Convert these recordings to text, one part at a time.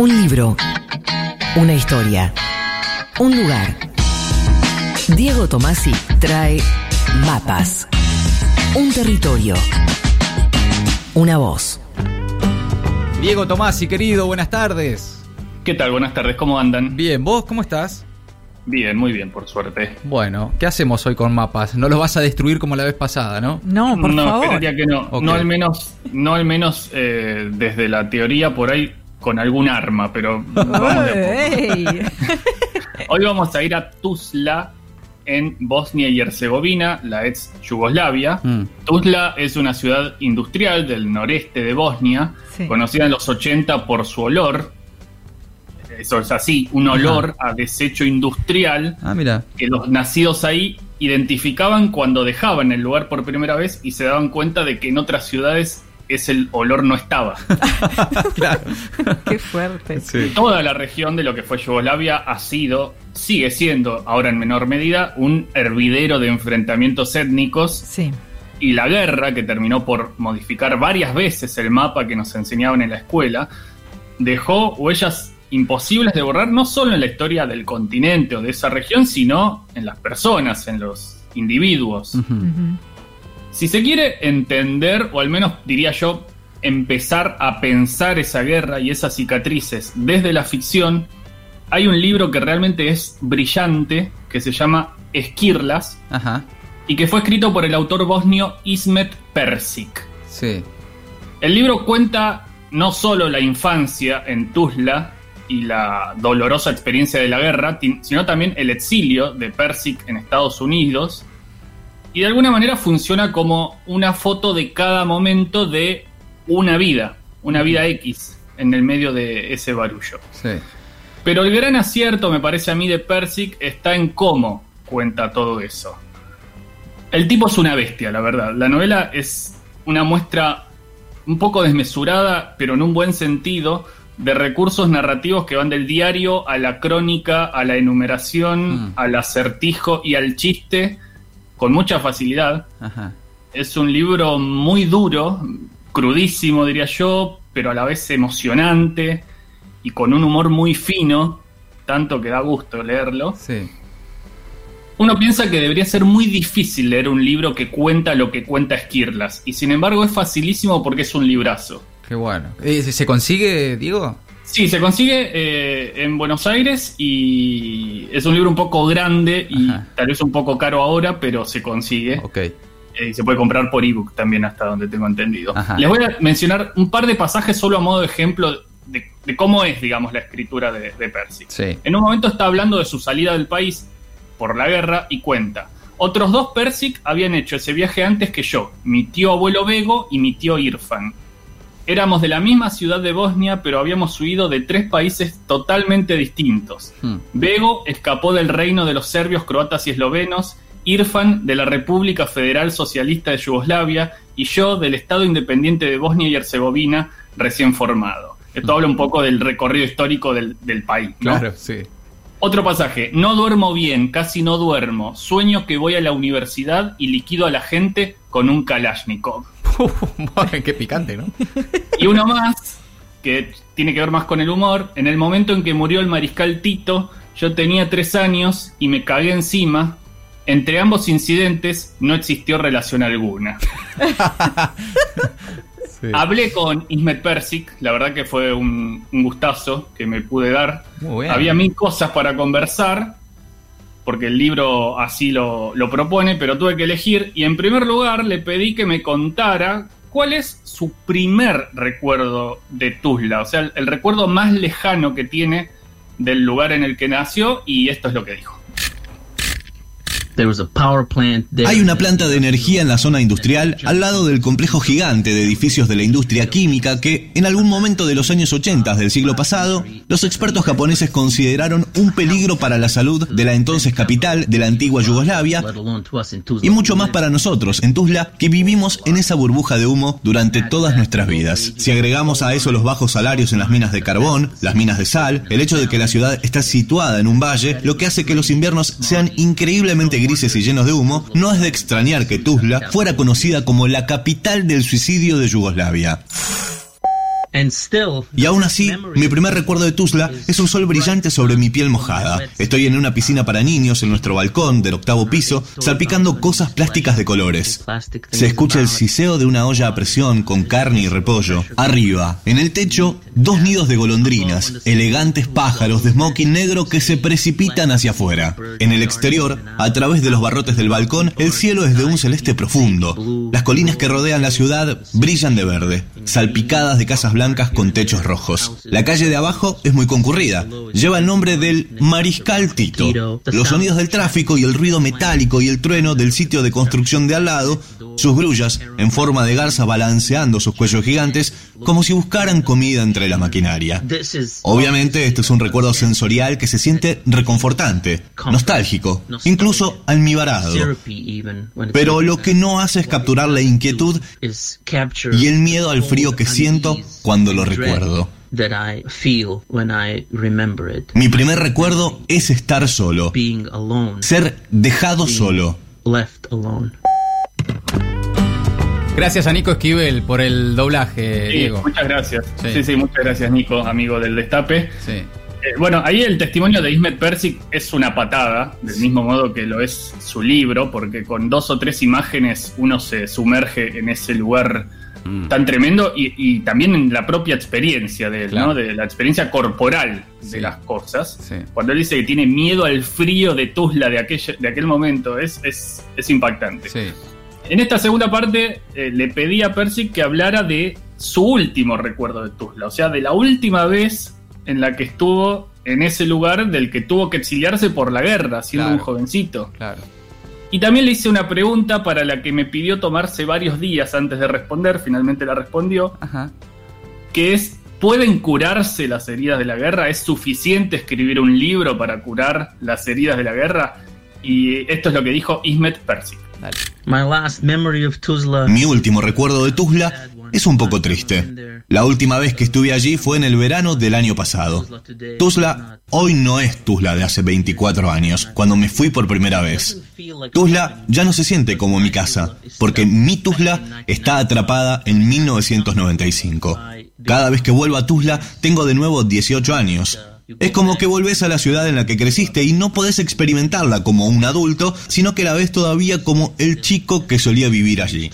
Un libro. Una historia. Un lugar. Diego Tomasi trae mapas. Un territorio. Una voz. Diego Tomasi, querido, buenas tardes. ¿Qué tal? Buenas tardes, ¿cómo andan? Bien, ¿vos cómo estás? Bien, muy bien, por suerte. Bueno, ¿qué hacemos hoy con mapas? No los vas a destruir como la vez pasada, ¿no? No, por no, favor. esperaría que no. Ok. No al menos, no al menos eh, desde la teoría por ahí con algún arma, pero vamos de. Hoy vamos a ir a Tuzla en Bosnia y Herzegovina, la ex Yugoslavia. Mm. Tuzla es una ciudad industrial del noreste de Bosnia, Sí. conocida en los 80 por su olor. Eso es así, un olor a desecho industrial Ah, mira. que los nacidos ahí identificaban cuando dejaban el lugar por primera vez y se daban cuenta de que en otras ciudades ese olor no estaba. claro. Qué fuerte. Sí. Toda la región de lo que fue Yugoslavia ha sido, sigue siendo, ahora en menor medida, un hervidero de enfrentamientos étnicos Sí. y la guerra, que terminó por modificar varias veces el mapa que nos enseñaban en la escuela, dejó huellas imposibles de borrar no solo en la historia del continente o de esa región, sino en las personas, en los individuos. Si se quiere entender, o al menos diría yo, empezar a pensar esa guerra y esas cicatrices desde la ficción, hay un libro que realmente es brillante, que se llama Esquirlas, Ajá. y que fue escrito por el autor bosnio Ismet Persic. Sí. El libro cuenta no solo la infancia en Tuzla y la dolorosa experiencia de la guerra, sino también el exilio de Persic en Estados Unidos. Y de alguna manera funciona como una foto de cada momento de una vida, una vida X en el medio de ese barullo. Sí. Pero el gran acierto, me parece a mí, de Persic está en cómo cuenta todo eso. El tipo es una bestia, la verdad. La novela es una muestra un poco desmesurada, pero en un buen sentido, de recursos narrativos que van del diario a la crónica, a la enumeración, Mm. al acertijo y al chiste, con mucha facilidad. Ajá. Es un libro muy duro, crudísimo diría yo, pero a la vez emocionante y con un humor muy fino, tanto que da gusto leerlo. Sí. Uno piensa que debería ser muy difícil leer un libro que cuenta lo que cuenta Esquirlas, y sin embargo es facilísimo porque es un librazo. Qué bueno. Eh, ¿Se consigue, Diego? Sí, se consigue eh, en Buenos Aires y es un libro un poco grande y Ajá. tal vez un poco caro ahora, pero se consigue. Ok. Eh, y se puede comprar por ebook también, hasta donde tengo entendido. Ajá. Les voy a mencionar un par de pasajes solo a modo de ejemplo de, de cómo es, digamos, la escritura de, de Percy. Sí. En un momento está hablando de su salida del país por la guerra y cuenta. Otros dos Persic habían hecho ese viaje antes que yo, mi tío abuelo Bego y mi tío Irfan. Éramos de la misma ciudad de Bosnia, pero habíamos huido de tres países totalmente distintos. Hmm. Bego escapó del reino de los serbios, croatas y eslovenos, Irfan de la República Federal Socialista de Yugoslavia y yo del Estado Independiente de Bosnia y Herzegovina recién formado. Esto habla un poco del recorrido histórico del, del país. ¿no? Claro, sí. Otro pasaje, no duermo bien, casi no duermo, sueño que voy a la universidad y liquido a la gente con un Kalashnikov. Qué picante, ¿no? Y uno más, que tiene que ver más con el humor, en el momento en que murió el mariscal Tito, yo tenía tres años y me cagué encima. Entre ambos incidentes no existió relación alguna. Sí. Hablé con Ismet Persic, la verdad que fue un, un gustazo que me pude dar. Muy bien. Había mil cosas para conversar, porque el libro así lo, lo propone, pero tuve que elegir. Y en primer lugar le pedí que me contara cuál es su primer recuerdo de Tuzla, o sea, el, el recuerdo más lejano que tiene del lugar en el que nació, y esto es lo que dijo. Hay una planta de energía en la zona industrial al lado del complejo gigante de edificios de la industria química que, en algún momento de los años 80 del siglo pasado, los expertos japoneses consideraron un peligro para la salud de la entonces capital de la antigua Yugoslavia y mucho más para nosotros en Tuzla que vivimos en esa burbuja de humo durante todas nuestras vidas. Si agregamos a eso los bajos salarios en las minas de carbón, las minas de sal, el hecho de que la ciudad está situada en un valle, lo que hace que los inviernos sean increíblemente grises y llenos de humo, no es de extrañar que Tuzla fuera conocida como la capital del suicidio de Yugoslavia. Y aún así, mi primer recuerdo de Tuzla es un sol brillante sobre mi piel mojada. Estoy en una piscina para niños en nuestro balcón del octavo piso, salpicando cosas plásticas de colores. Se escucha el siseo de una olla a presión con carne y repollo. Arriba, en el techo, dos nidos de golondrinas, elegantes pájaros de smoking negro que se precipitan hacia afuera. En el exterior, a través de los barrotes del balcón, el cielo es de un celeste profundo. Las colinas que rodean la ciudad brillan de verde, salpicadas de casas blancas con techos rojos. La calle de abajo es muy concurrida. Lleva el nombre del Mariscal Tito. Los sonidos del tráfico y el ruido metálico y el trueno del sitio de construcción de al lado, sus grullas, en forma de garza balanceando sus cuellos gigantes, como si buscaran comida entre la maquinaria. Obviamente, este es un recuerdo sensorial que se siente reconfortante, nostálgico, incluso almibarado. Pero lo que no hace es capturar la inquietud y el miedo al frío que siento unease cuando lo recuerdo. that I feel when I remember it. Mi primer recuerdo es estar solo, Being alone, ser dejado solo. left alone. Gracias a Nico Esquivel por el doblaje, Sí, Diego. muchas gracias. Sí. Sí. sí, muchas gracias, Nico, amigo del Destape. Sí. Eh, bueno, ahí el testimonio de Ismet Persic es una patada, del mismo modo que lo es su libro, porque con dos o tres imágenes uno se sumerge en ese lugar Mm. tan tremendo y, y también en la propia experiencia de él, Claro. ¿no? De la experiencia corporal de las cosas. Sí. Cuando él dice que tiene miedo al frío de Tuzla de, aquella, de aquel momento, es, es, es impactante. Sí. En esta segunda parte eh, le pedí a Persic que hablara de su último recuerdo de Tuzla, o sea, de la última vez en la que estuvo en ese lugar del que tuvo que exiliarse por la guerra, siendo Claro. un jovencito. Claro. Y también le hice una pregunta para la que me pidió tomarse varios días antes de responder, finalmente la respondió, Ajá. que es, ¿pueden curarse las heridas de la guerra? ¿Es suficiente escribir un libro para curar las heridas de la guerra? Y esto es lo que dijo Ismet Persic. Dale. My last memory of Tuzla. Mi último recuerdo de Tuzla es un poco triste. La última vez que estuve allí fue en el verano del año pasado. Tuzla hoy no es Tuzla de hace 24 años, cuando me fui por primera vez. Tuzla ya no se siente como mi casa, porque mi Tuzla está atrapada en 1995. Cada vez que vuelvo a Tuzla tengo de nuevo 18 años. Es como que volvés a la ciudad en la que creciste y no podés experimentarla como un adulto, sino que la ves todavía como el chico que solía vivir allí.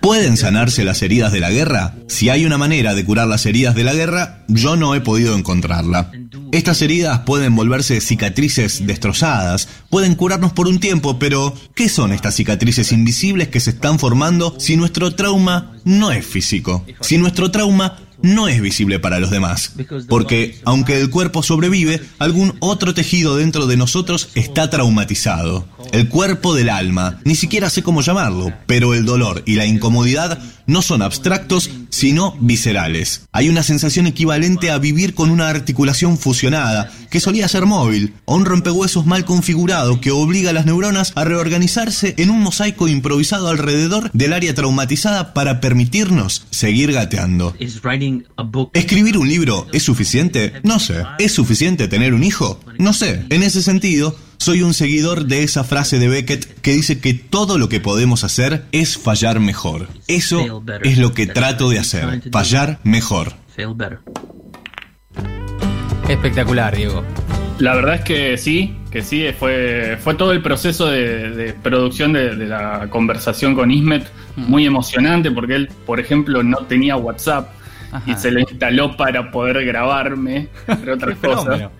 ¿Pueden sanarse las heridas de la guerra? Si hay una manera de curar las heridas de la guerra, yo no he podido encontrarla. Estas heridas pueden volverse cicatrices destrozadas, pueden curarnos por un tiempo, pero ¿qué son estas cicatrices invisibles que se están formando si nuestro trauma no es físico? Si nuestro trauma no es visible para los demás. Porque, aunque el cuerpo sobrevive, algún otro tejido dentro de nosotros está traumatizado. El cuerpo del alma, ni siquiera sé cómo llamarlo, pero el dolor y la incomodidad no son abstractos, sino viscerales. Hay una sensación equivalente a vivir con una articulación fusionada, que solía ser móvil, o un rompehuesos mal configurado que obliga a las neuronas a reorganizarse en un mosaico improvisado alrededor del área traumatizada para permitirnos seguir gateando. ¿Escribir un libro es suficiente? No sé. ¿Es suficiente tener un hijo? No sé. En ese sentido, soy un seguidor de esa frase de Beckett que dice que todo lo que podemos hacer es fallar mejor. Eso es lo que trato de hacer. Fallar mejor. fail better? Espectacular, Diego. La verdad es que sí, que sí, fue, fue todo el proceso de, de producción de, de la conversación con Ismet muy emocionante porque él, por ejemplo, no tenía WhatsApp Ajá. y se lo instaló para poder grabarme, entre otras cosas.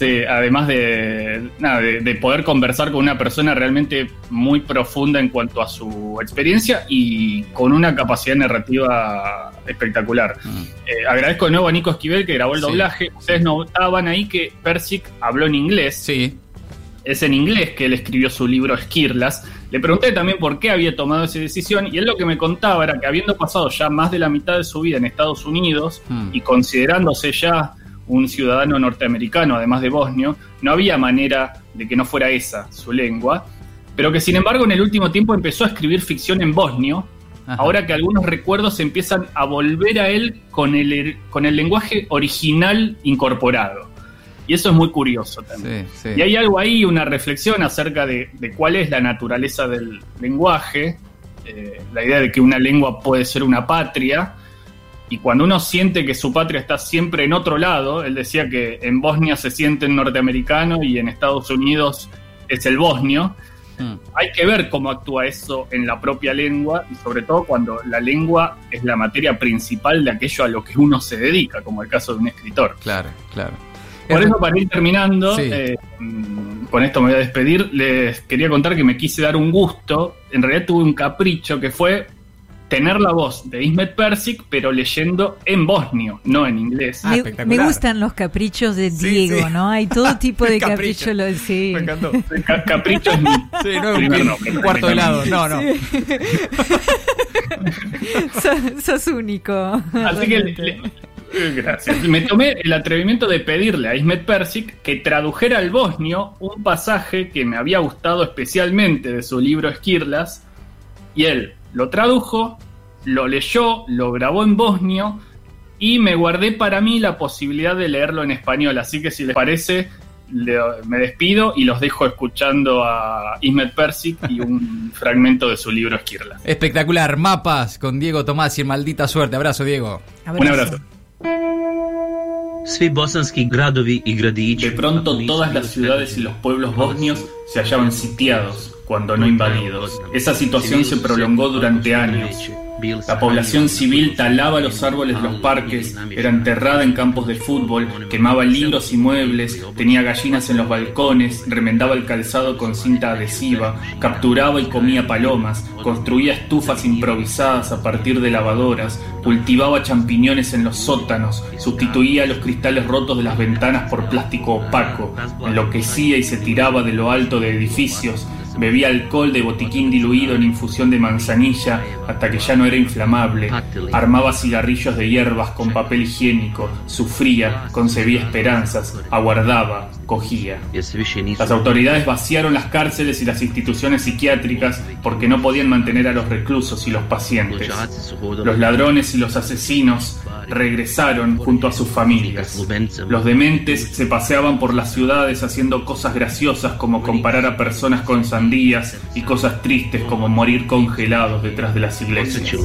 Sí, además de, nada, de, de poder conversar con una persona realmente muy profunda en cuanto a su experiencia y con una capacidad narrativa espectacular. Eh, agradezco de nuevo a Nico Esquivel que grabó el Sí. doblaje. Ustedes notaban ahí que Persic habló en inglés. Sí. Es en inglés que él escribió su libro Esquirlas. Le pregunté también por qué había tomado esa decisión y él lo que me contaba era que habiendo pasado ya más de la mitad de su vida en Estados Unidos Hmm. y considerándose ya un ciudadano norteamericano, además de bosnio, no había manera de que no fuera esa su lengua, pero que sin embargo en el último tiempo empezó a escribir ficción en bosnio, Ajá. ahora que algunos recuerdos empiezan a volver a él con el, con el lenguaje original incorporado. Y eso es muy curioso también. Sí, sí. Y hay algo ahí, una reflexión acerca de, de cuál es la naturaleza del lenguaje eh, la idea de que una lengua puede ser una patria. Y cuando uno siente que su patria está siempre en otro lado, él decía que en Bosnia se siente el norteamericano y en Estados Unidos es el bosnio. Mm. Hay que ver cómo actúa eso en la propia lengua y sobre todo cuando la lengua es la materia principal de aquello a lo que uno se dedica, como el caso de un escritor. Claro, claro. Por Es- eso, para ir terminando, Sí. eh, con esto me voy a despedir, les quería contar que me quise dar un gusto, en realidad tuve un capricho que fue tener la voz de Ismet Persic, pero leyendo en bosnio, no en inglés. Ah, me, espectacular. me gustan los caprichos de Diego, sí. ¿no? Hay todo tipo de Capricho. capricho. lo, sí. Me encantó. Ca- Capricho es mi Sí, no, primer un, nombre, un cuarto de lado. No, no. sos, sos único. Así que le- eh, gracias. Me tomé el atrevimiento de pedirle a Ismet Persic que tradujera al bosnio un pasaje que me había gustado especialmente de su libro Esquirlas y él lo tradujo, lo leyó, lo grabó en bosnio y me guardé para mí la posibilidad de leerlo en español. Así que si les parece, le- me despido y los dejo escuchando a Ismet Persic y un fragmento de su libro Esquirlas. Espectacular. Mapas con Diego Tomás y en maldita suerte. Abrazo, Diego. Un abrazo. Svi bosanski gradovi i gradići De pronto todas las ciudades y los pueblos bosnios se hallaban sitiados, cuando no invadidos. Esa situación se prolongó durante años. La población civil talaba los árboles de los parques, era enterrada en campos de fútbol, quemaba libros y muebles, tenía gallinas en los balcones, remendaba el calzado con cinta adhesiva, capturaba y comía palomas, construía estufas improvisadas a partir de lavadoras, cultivaba champiñones en los sótanos, sustituía los cristales rotos de las ventanas por plástico opaco, enloquecía y se tiraba de lo alto de edificios, Bebía alcohol de botiquín diluido en infusión de manzanilla hasta que ya no era inflamable. Armaba cigarrillos de hierbas con papel higiénico. Sufría, concebía esperanzas, aguardaba, cogía. Las autoridades vaciaron las cárceles y las instituciones psiquiátricas porque no podían mantener a los reclusos y los pacientes. Los ladrones y los asesinos regresaron junto a sus familias. Los dementes se paseaban por las ciudades haciendo cosas graciosas como comparar a personas con sandías y cosas tristes como morir congelados detrás de las iglesias.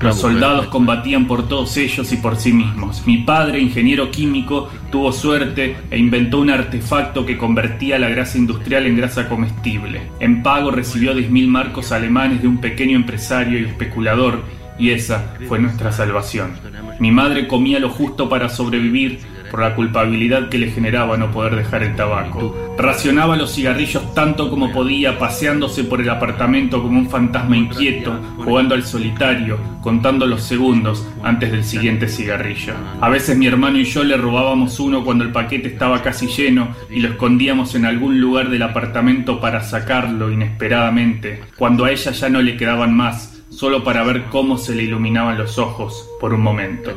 Los soldados combatían por todos ellos y por sí mismos. Mi padre, ingeniero químico, tuvo suerte e inventó un artefacto que convertía la grasa industrial en grasa comestible. En pago recibió 10.000 marcos alemanes de un pequeño empresario y especulador, y esa fue nuestra salvación. Mi madre comía lo justo para sobrevivir por la culpabilidad que le generaba no poder dejar el tabaco. Racionaba los cigarrillos tanto como podía, paseándose por el apartamento como un fantasma inquieto, jugando al solitario, contando los segundos antes del siguiente cigarrillo. A veces mi hermano y yo le robábamos uno cuando el paquete estaba casi lleno y lo escondíamos en algún lugar del apartamento para sacarlo inesperadamente, cuando a ella ya no le quedaban más, solo para ver cómo se le iluminaban los ojos por un momento.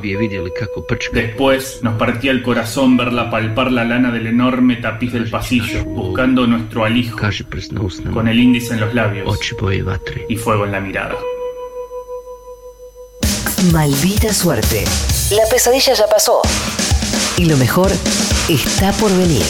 Después nos partía el corazón verla palpar la lana del enorme tapiz del pasillo, buscando nuestro alijo, con el índice en los labios y fuego en la mirada. Maldita suerte. La pesadilla ya pasó. Y lo mejor está por venir.